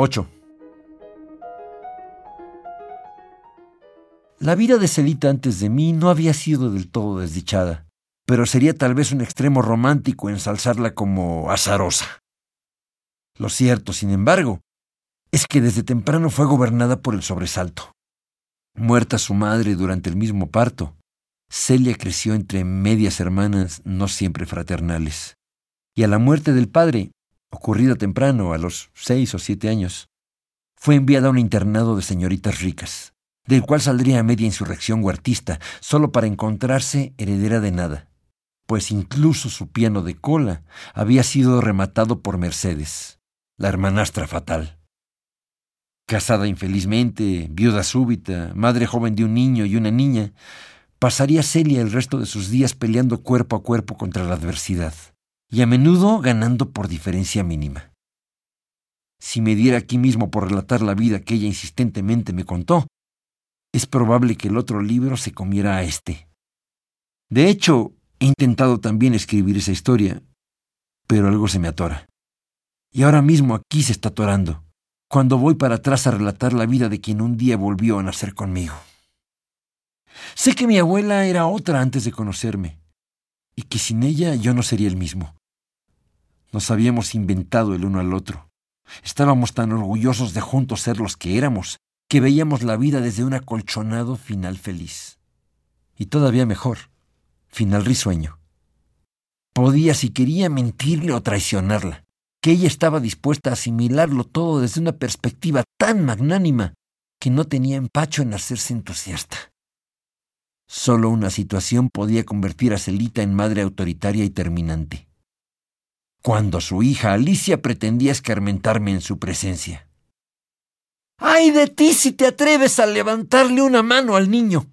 8. La vida de Celita antes de mí no había sido del todo desdichada, pero sería tal vez un extremo romántico ensalzarla como azarosa. Lo cierto, sin embargo, es que desde temprano fue gobernada por el sobresalto. Muerta su madre durante el mismo parto, Celia creció entre medias hermanas no siempre fraternales. Y a la muerte del padre, ocurrida temprano, a los seis o siete años, fue enviada a un internado de señoritas ricas del cual saldría a media insurrección huertista, solo para encontrarse heredera de nada, pues incluso su piano de cola había sido rematado por Mercedes, la hermanastra fatal. Casada infelizmente, viuda súbita, madre joven de un niño y una niña, pasaría Celia el resto de sus días peleando cuerpo a cuerpo contra la adversidad, y a menudo ganando por diferencia mínima. Si me diera aquí mismo por relatar la vida que ella insistentemente me contó, es probable que el otro libro se comiera a este. De hecho, he intentado también escribir esa historia, pero algo se me atora. Y ahora mismo aquí se está atorando, cuando voy para atrás a relatar la vida de quien un día volvió a nacer conmigo. Sé que mi abuela era otra antes de conocerme, y que sin ella yo no sería el mismo. Nos habíamos inventado el uno al otro. Estábamos tan orgullosos de juntos ser los que éramos, que veíamos la vida desde un acolchonado final feliz. Y todavía mejor, final risueño. Podía, si quería, mentirle o traicionarla, que ella estaba dispuesta a asimilarlo todo desde una perspectiva tan magnánima que no tenía empacho en hacerse entusiasta. Solo una situación podía convertir a Celita en madre autoritaria y terminante. Cuando su hija Alicia pretendía escarmentarme en su presencia. ¡Ay de ti si te atreves a levantarle una mano al niño!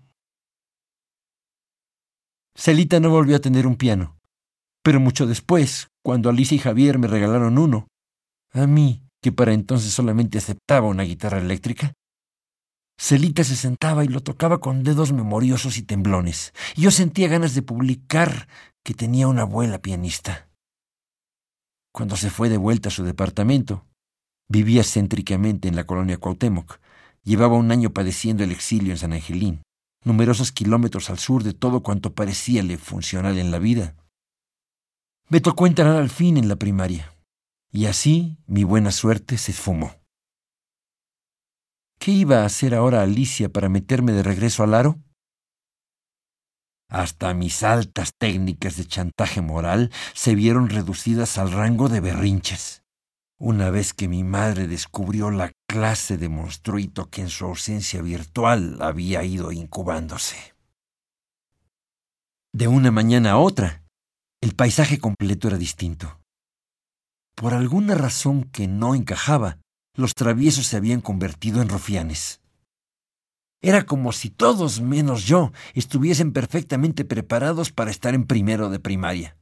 Celita no volvió a tener un piano, pero mucho después, cuando Alicia y Javier me regalaron uno, a mí, que para entonces solamente aceptaba una guitarra eléctrica, Celita se sentaba y lo tocaba con dedos memoriosos y temblones, y yo sentía ganas de publicar que tenía una abuela pianista. Cuando se fue de vuelta a su departamento, Vivía céntricamente en la colonia Cuauhtémoc. Llevaba un año padeciendo el exilio en San Angelín, numerosos kilómetros al sur de todo cuanto parecíale funcional en la vida. Me tocó entrar al fin en la primaria, y así mi buena suerte se esfumó. ¿Qué iba a hacer ahora Alicia para meterme de regreso al aro? Hasta mis altas técnicas de chantaje moral se vieron reducidas al rango de berrinches una vez que mi madre descubrió la clase de monstruito que en su ausencia virtual había ido incubándose. De una mañana a otra, el paisaje completo era distinto. Por alguna razón que no encajaba, los traviesos se habían convertido en rufianes. Era como si todos menos yo estuviesen perfectamente preparados para estar en primero de primaria.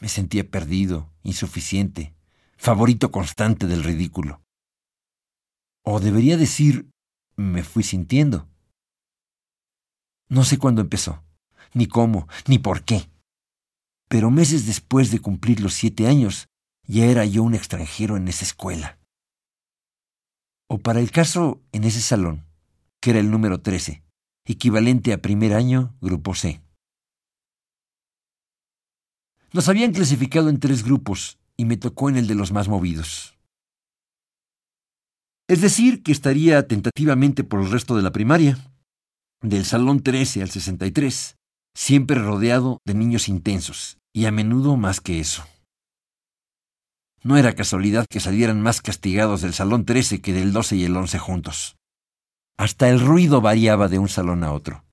Me sentía perdido, insuficiente, favorito constante del ridículo. O debería decir, me fui sintiendo. No sé cuándo empezó, ni cómo, ni por qué. Pero meses después de cumplir los siete años, ya era yo un extranjero en esa escuela. O para el caso, en ese salón, que era el número 13, equivalente a primer año, grupo C. Nos habían clasificado en tres grupos y me tocó en el de los más movidos. Es decir, que estaría tentativamente por el resto de la primaria, del salón 13 al 63, siempre rodeado de niños intensos, y a menudo más que eso. No era casualidad que salieran más castigados del salón 13 que del 12 y el 11 juntos. Hasta el ruido variaba de un salón a otro.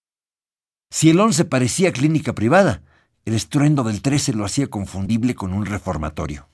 Si el 11 parecía clínica privada, el estruendo del 13 lo hacía confundible con un reformatorio.